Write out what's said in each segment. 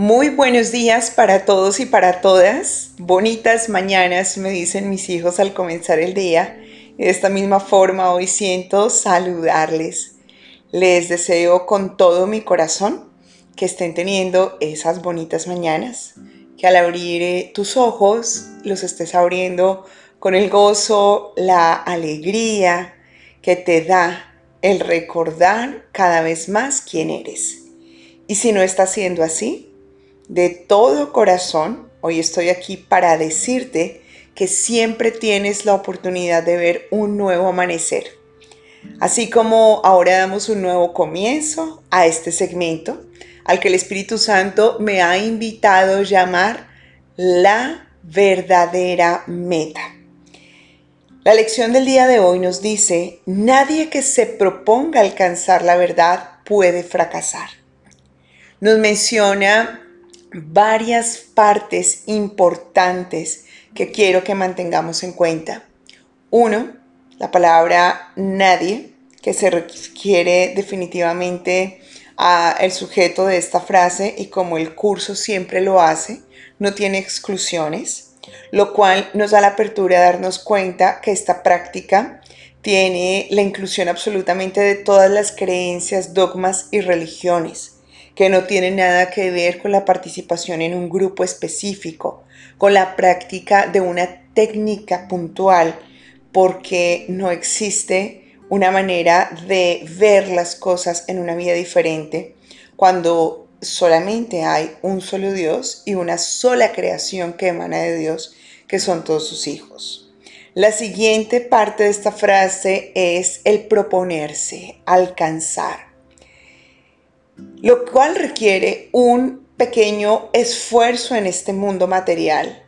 Muy buenos días para todos y para todas. Bonitas mañanas, me dicen mis hijos al comenzar el día. De esta misma forma hoy siento saludarles. Les deseo con todo mi corazón que estén teniendo esas bonitas mañanas, que al abrir eh, tus ojos los estés abriendo con el gozo, la alegría que te da el recordar cada vez más quién eres. Y si no está siendo así, de todo corazón, hoy estoy aquí para decirte que siempre tienes la oportunidad de ver un nuevo amanecer. Así como ahora damos un nuevo comienzo a este segmento, al que el Espíritu Santo me ha invitado a llamar la verdadera meta. La lección del día de hoy nos dice, nadie que se proponga alcanzar la verdad puede fracasar. Nos menciona varias partes importantes que quiero que mantengamos en cuenta. Uno, la palabra nadie, que se requiere definitivamente a el sujeto de esta frase y como el curso siempre lo hace, no tiene exclusiones, lo cual nos da la apertura a darnos cuenta que esta práctica tiene la inclusión absolutamente de todas las creencias, dogmas y religiones que no tiene nada que ver con la participación en un grupo específico, con la práctica de una técnica puntual, porque no existe una manera de ver las cosas en una vida diferente cuando solamente hay un solo Dios y una sola creación que emana de Dios, que son todos sus hijos. La siguiente parte de esta frase es el proponerse, alcanzar lo cual requiere un pequeño esfuerzo en este mundo material.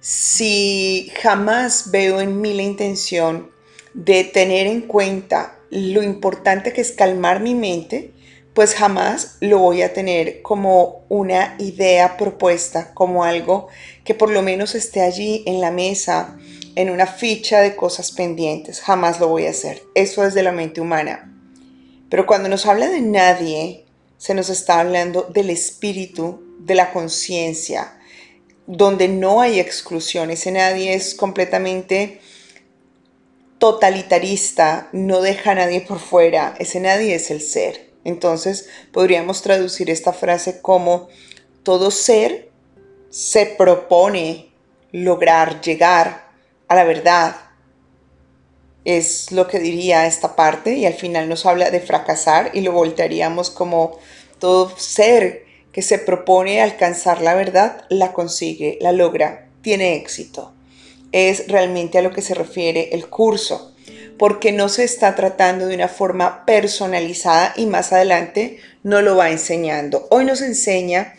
Si jamás veo en mí la intención de tener en cuenta lo importante que es calmar mi mente, pues jamás lo voy a tener como una idea propuesta, como algo que por lo menos esté allí en la mesa, en una ficha de cosas pendientes. Jamás lo voy a hacer. Eso es de la mente humana. Pero cuando nos habla de nadie, se nos está hablando del espíritu, de la conciencia, donde no hay exclusión. Ese nadie es completamente totalitarista, no deja a nadie por fuera, ese nadie es el ser. Entonces podríamos traducir esta frase como todo ser se propone lograr llegar a la verdad. Es lo que diría esta parte y al final nos habla de fracasar y lo voltearíamos como todo ser que se propone alcanzar la verdad la consigue, la logra, tiene éxito. Es realmente a lo que se refiere el curso, porque no se está tratando de una forma personalizada y más adelante no lo va enseñando. Hoy nos enseña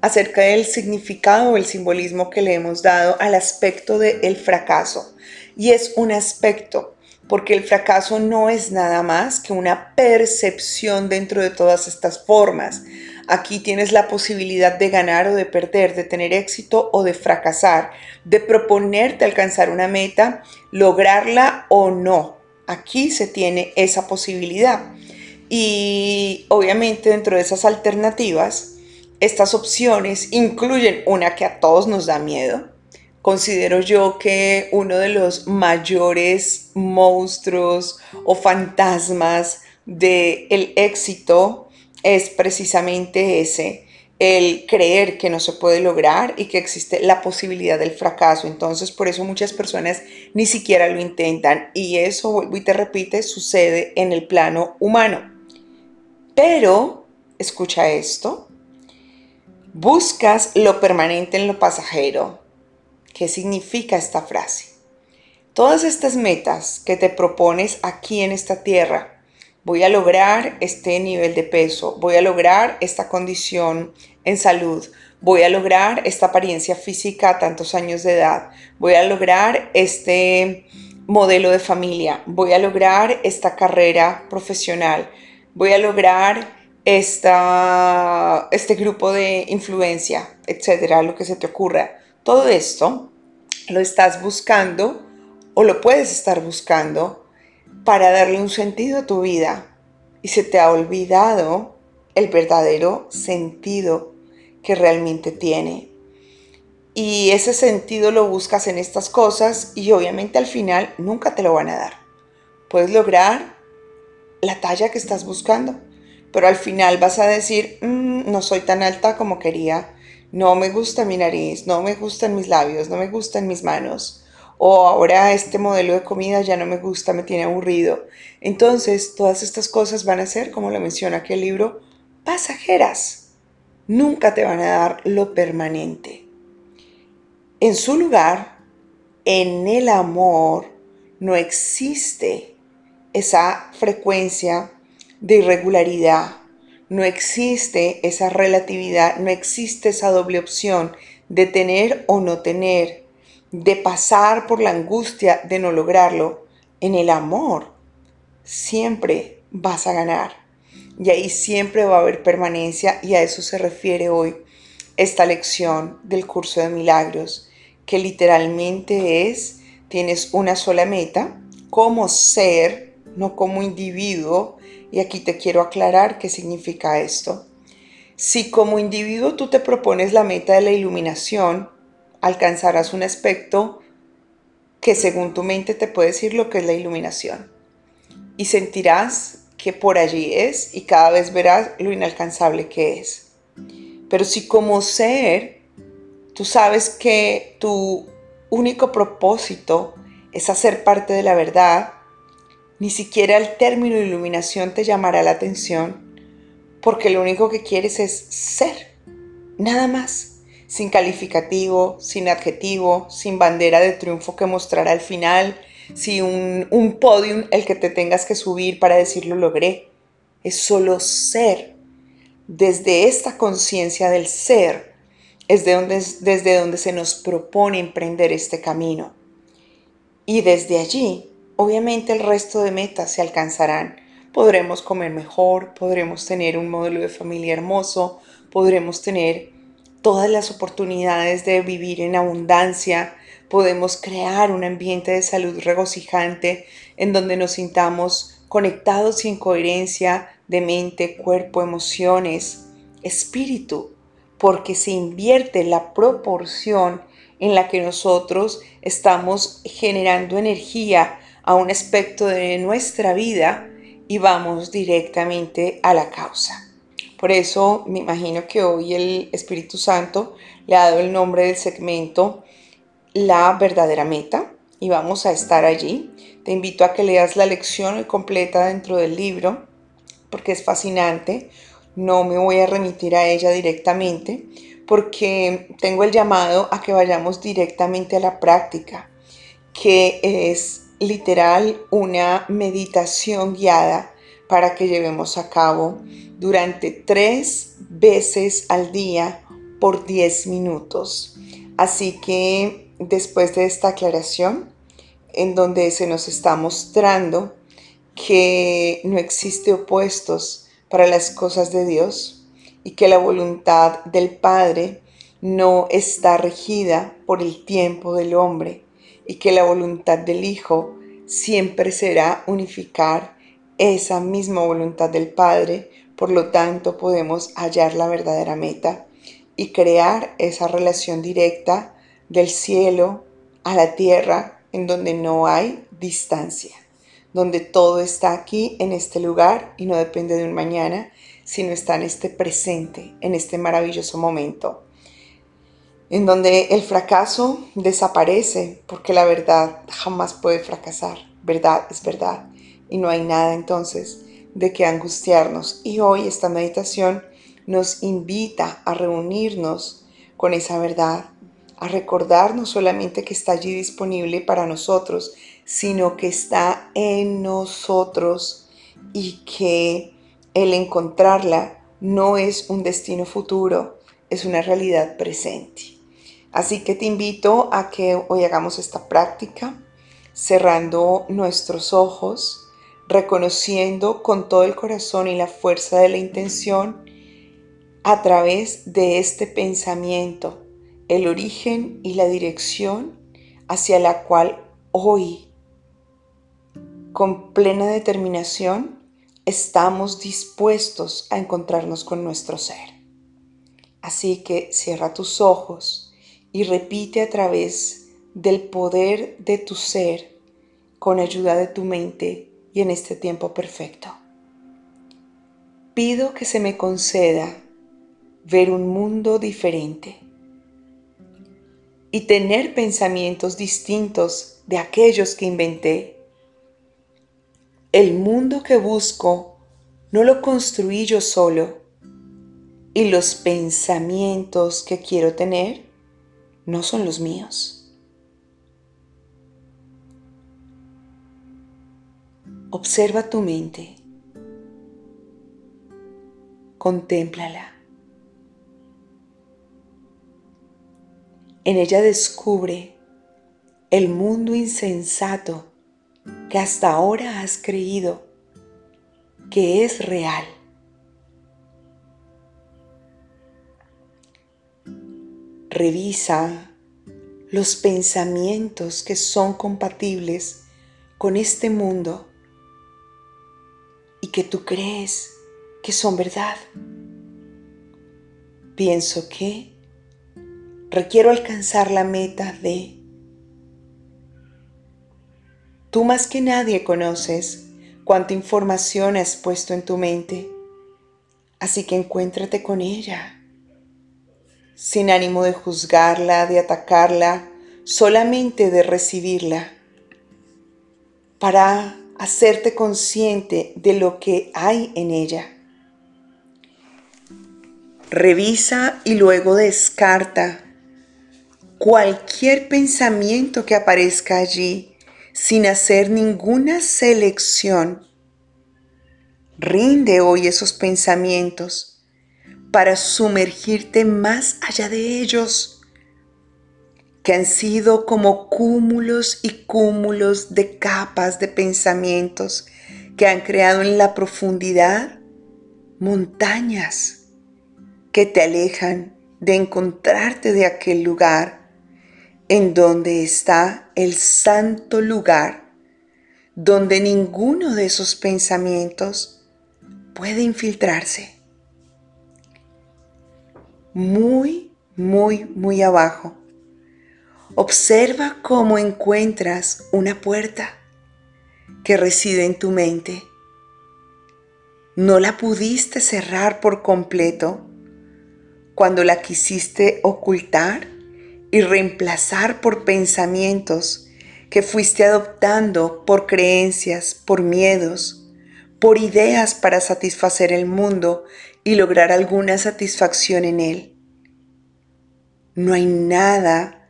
acerca del significado o el simbolismo que le hemos dado al aspecto del fracaso. Y es un aspecto porque el fracaso no es nada más que una percepción dentro de todas estas formas. Aquí tienes la posibilidad de ganar o de perder, de tener éxito o de fracasar, de proponerte alcanzar una meta, lograrla o no. Aquí se tiene esa posibilidad. Y obviamente dentro de esas alternativas, estas opciones incluyen una que a todos nos da miedo, considero yo que uno de los mayores monstruos o fantasmas del el éxito es precisamente ese, el creer que no se puede lograr y que existe la posibilidad del fracaso. Entonces, por eso muchas personas ni siquiera lo intentan y eso, vuelvo y te repite, sucede en el plano humano. Pero, escucha esto, buscas lo permanente en lo pasajero ¿Qué significa esta frase? Todas estas metas que te propones aquí en esta tierra, voy a lograr este nivel de peso, voy a lograr esta condición en salud, voy a lograr esta apariencia física a tantos años de edad, voy a lograr este modelo de familia, voy a lograr esta carrera profesional, voy a lograr esta, este grupo de influencia, etcétera, lo que se te ocurra. Todo esto lo estás buscando o lo puedes estar buscando para darle un sentido a tu vida y se te ha olvidado el verdadero sentido que realmente tiene. Y ese sentido lo buscas en estas cosas y obviamente al final nunca te lo van a dar. Puedes lograr la talla que estás buscando, pero al final vas a decir, mm, no soy tan alta como quería, no me gusta mi nariz, no me gustan mis labios, no me gustan mis manos, o ahora este modelo de comida ya no me gusta, me tiene aburrido. Entonces, todas estas cosas van a ser, como lo menciona aquí el libro, pasajeras. Nunca te van a dar lo permanente. En su lugar, en el amor, no existe esa frecuencia de irregularidad, no existe esa relatividad, no existe esa doble opción de tener o no tener, de pasar por la angustia de no lograrlo. En el amor siempre vas a ganar y ahí siempre va a haber permanencia y a eso se refiere hoy esta lección del curso de milagros, que literalmente es, tienes una sola meta, como ser, no como individuo, y aquí te quiero aclarar qué significa esto. Si como individuo tú te propones la meta de la iluminación, alcanzarás un aspecto que según tu mente te puede decir lo que es la iluminación. Y sentirás que por allí es y cada vez verás lo inalcanzable que es. Pero si como ser tú sabes que tu único propósito es hacer parte de la verdad, ni siquiera el término iluminación te llamará la atención, porque lo único que quieres es ser, nada más, sin calificativo, sin adjetivo, sin bandera de triunfo que mostrar al final, sin un, un podium el que te tengas que subir para decir lo logré. Es solo ser. Desde esta conciencia del ser es de donde, desde donde se nos propone emprender este camino. Y desde allí Obviamente el resto de metas se alcanzarán. Podremos comer mejor, podremos tener un modelo de familia hermoso, podremos tener todas las oportunidades de vivir en abundancia, podemos crear un ambiente de salud regocijante en donde nos sintamos conectados en coherencia de mente, cuerpo, emociones, espíritu, porque se invierte la proporción en la que nosotros estamos generando energía a un aspecto de nuestra vida y vamos directamente a la causa. Por eso me imagino que hoy el Espíritu Santo le ha dado el nombre del segmento La verdadera meta y vamos a estar allí. Te invito a que leas la lección completa dentro del libro porque es fascinante. No me voy a remitir a ella directamente porque tengo el llamado a que vayamos directamente a la práctica, que es literal una meditación guiada para que llevemos a cabo durante tres veces al día por 10 minutos. Así que después de esta aclaración, en donde se nos está mostrando que no existe opuestos para las cosas de Dios y que la voluntad del Padre no está regida por el tiempo del hombre, y que la voluntad del Hijo siempre será unificar esa misma voluntad del Padre, por lo tanto podemos hallar la verdadera meta y crear esa relación directa del cielo a la tierra en donde no hay distancia, donde todo está aquí en este lugar y no depende de un mañana, sino está en este presente, en este maravilloso momento en donde el fracaso desaparece porque la verdad jamás puede fracasar. Verdad es verdad y no hay nada entonces de qué angustiarnos. Y hoy esta meditación nos invita a reunirnos con esa verdad, a recordar no solamente que está allí disponible para nosotros, sino que está en nosotros y que el encontrarla no es un destino futuro, es una realidad presente. Así que te invito a que hoy hagamos esta práctica cerrando nuestros ojos, reconociendo con todo el corazón y la fuerza de la intención a través de este pensamiento el origen y la dirección hacia la cual hoy, con plena determinación, estamos dispuestos a encontrarnos con nuestro ser. Así que cierra tus ojos y repite a través del poder de tu ser con ayuda de tu mente y en este tiempo perfecto. Pido que se me conceda ver un mundo diferente y tener pensamientos distintos de aquellos que inventé. El mundo que busco no lo construí yo solo y los pensamientos que quiero tener no son los míos. Observa tu mente, contémplala. En ella descubre el mundo insensato que hasta ahora has creído que es real. Revisa los pensamientos que son compatibles con este mundo y que tú crees que son verdad. Pienso que requiero alcanzar la meta de... Tú más que nadie conoces cuánta información has puesto en tu mente, así que encuéntrate con ella, sin ánimo de juzgarla, de atacarla, solamente de recibirla, para hacerte consciente de lo que hay en ella. Revisa y luego descarta cualquier pensamiento que aparezca allí sin hacer ninguna selección. Rinde hoy esos pensamientos para sumergirte más allá de ellos, que han sido como cúmulos y cúmulos de capas de pensamientos que han creado en la profundidad montañas que te alejan de encontrarte de aquel lugar en donde está el santo lugar, donde ninguno de esos pensamientos puede infiltrarse. Muy, muy, muy abajo. Observa cómo encuentras una puerta que reside en tu mente. No la pudiste cerrar por completo cuando la quisiste ocultar y reemplazar por pensamientos que fuiste adoptando por creencias, por miedos, por ideas para satisfacer el mundo y lograr alguna satisfacción en él. No hay nada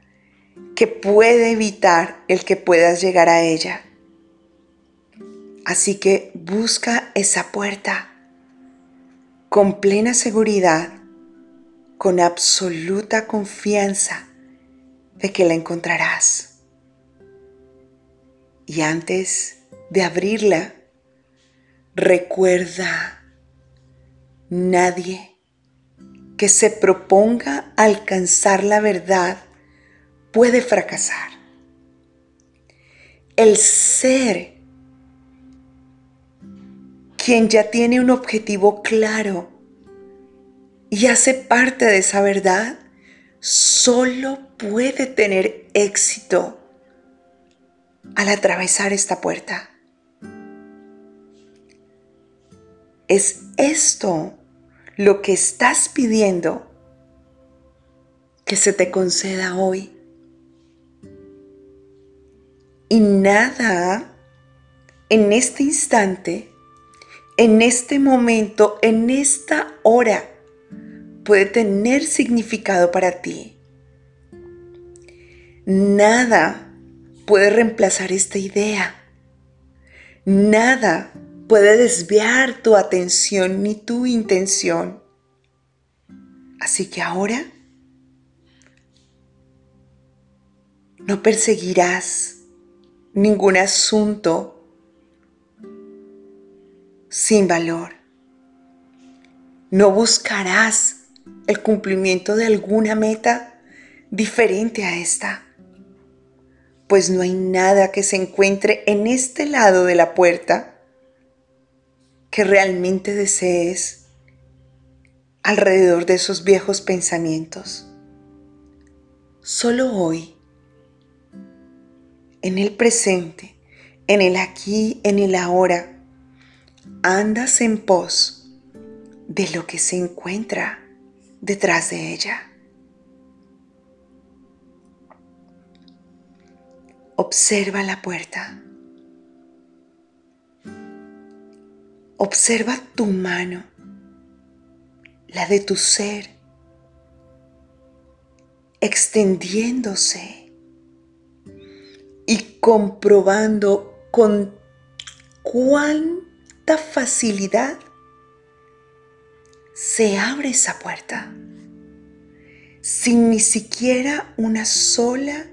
que pueda evitar el que puedas llegar a ella. Así que busca esa puerta con plena seguridad, con absoluta confianza de que la encontrarás. Y antes de abrirla, recuerda, nadie que se proponga alcanzar la verdad puede fracasar. El ser quien ya tiene un objetivo claro y hace parte de esa verdad, solo puede tener éxito al atravesar esta puerta. Es esto lo que estás pidiendo que se te conceda hoy. Y nada en este instante, en este momento, en esta hora, puede tener significado para ti. Nada puede reemplazar esta idea. Nada puede desviar tu atención ni tu intención. Así que ahora no perseguirás ningún asunto sin valor. No buscarás el cumplimiento de alguna meta diferente a esta. Pues no hay nada que se encuentre en este lado de la puerta que realmente desees alrededor de esos viejos pensamientos. Solo hoy, en el presente, en el aquí, en el ahora, andas en pos de lo que se encuentra detrás de ella. Observa la puerta. Observa tu mano, la de tu ser, extendiéndose y comprobando con cuánta facilidad se abre esa puerta sin ni siquiera una sola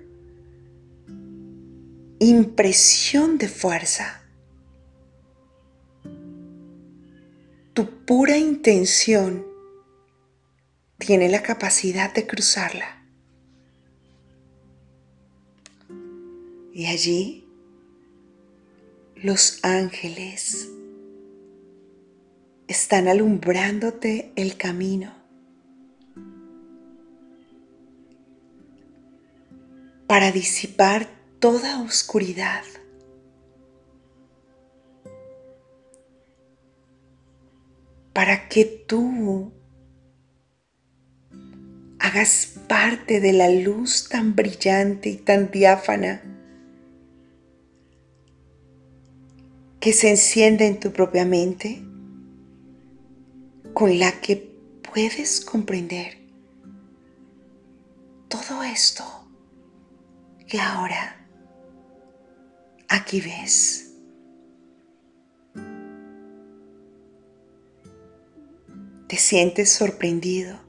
impresión de fuerza. Tu pura intención tiene la capacidad de cruzarla. Y allí los ángeles están alumbrándote el camino. para disipar toda oscuridad. Para que tú hagas parte de la luz tan brillante y tan diáfana que se enciende en tu propia mente, con la que puedes comprender todo esto que ahora aquí ves. Te sientes sorprendido.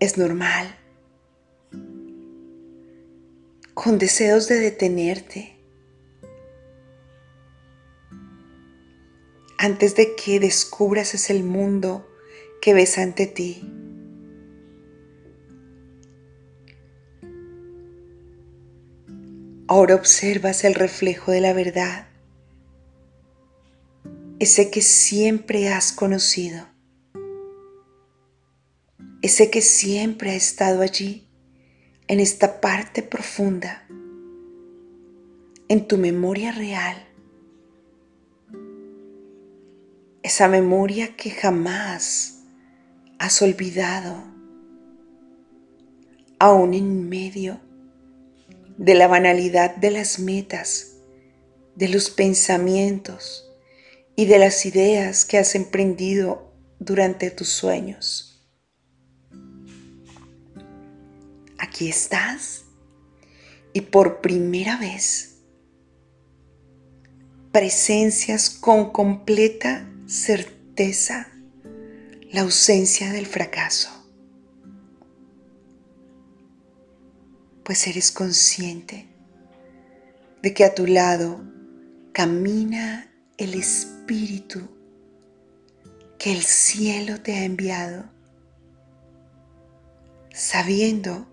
Es normal. Con deseos de detenerte. Antes de que descubras ese mundo que ves ante ti. Ahora observas el reflejo de la verdad, ese que siempre has conocido, ese que siempre ha estado allí, en esta parte profunda, en tu memoria real, esa memoria que jamás has olvidado, aún en medio de la banalidad de las metas, de los pensamientos y de las ideas que has emprendido durante tus sueños. Aquí estás y por primera vez presencias con completa certeza la ausencia del fracaso. pues eres consciente de que a tu lado camina el Espíritu que el cielo te ha enviado, sabiendo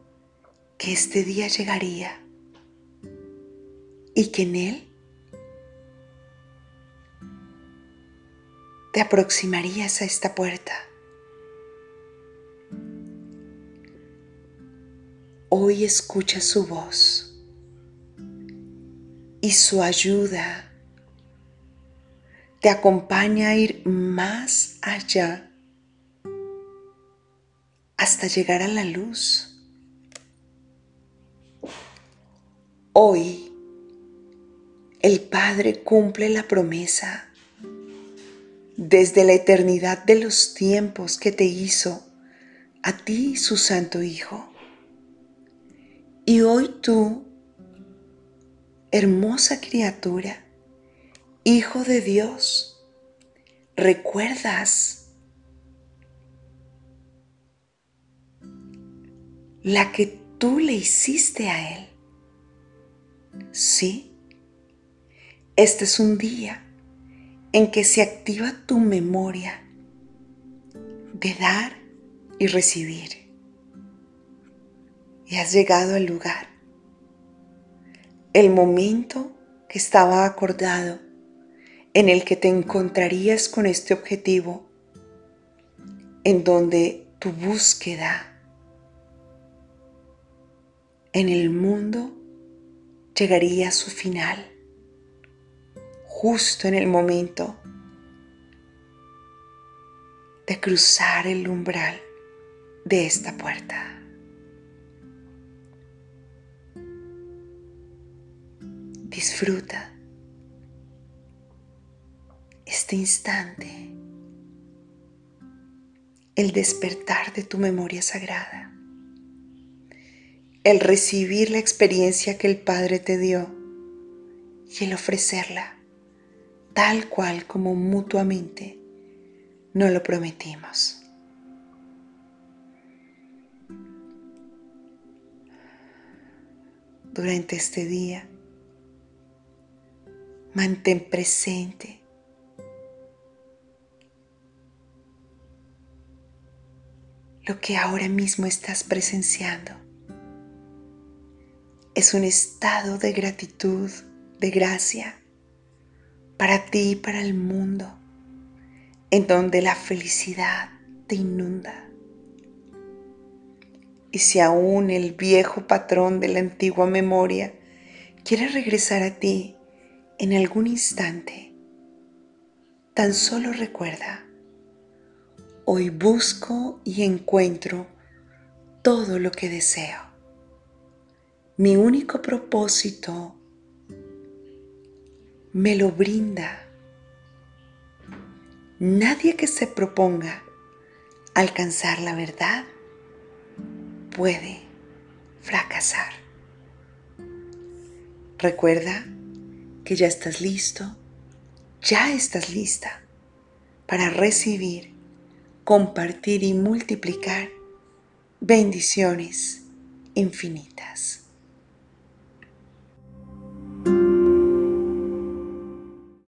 que este día llegaría y que en él te aproximarías a esta puerta. Hoy escucha su voz y su ayuda te acompaña a ir más allá hasta llegar a la luz. Hoy el Padre cumple la promesa desde la eternidad de los tiempos que te hizo a ti su Santo Hijo. Y hoy tú, hermosa criatura, hijo de Dios, recuerdas la que tú le hiciste a Él. Sí, este es un día en que se activa tu memoria de dar y recibir y has llegado al lugar. El momento que estaba acordado en el que te encontrarías con este objetivo en donde tu búsqueda en el mundo llegaría a su final, justo en el momento de cruzar el umbral de esta puerta. Disfruta este instante, el despertar de tu memoria sagrada, el recibir la experiencia que el Padre te dio y el ofrecerla tal cual como mutuamente no lo prometimos. Durante este día, mantén presente lo que ahora mismo estás presenciando. Es un estado de gratitud, de gracia, para ti y para el mundo, en donde la felicidad te inunda. Y si aún el viejo patrón de la antigua memoria quiere regresar a ti en algún instante, tan solo recuerda Hoy busco y encuentro todo lo que deseo. Mi único propósito me lo brinda. Nadie que se proponga alcanzar la verdad puede fracasar. Recuerda que ya estás listo, ya estás lista para recibir compartir y multiplicar bendiciones infinitas.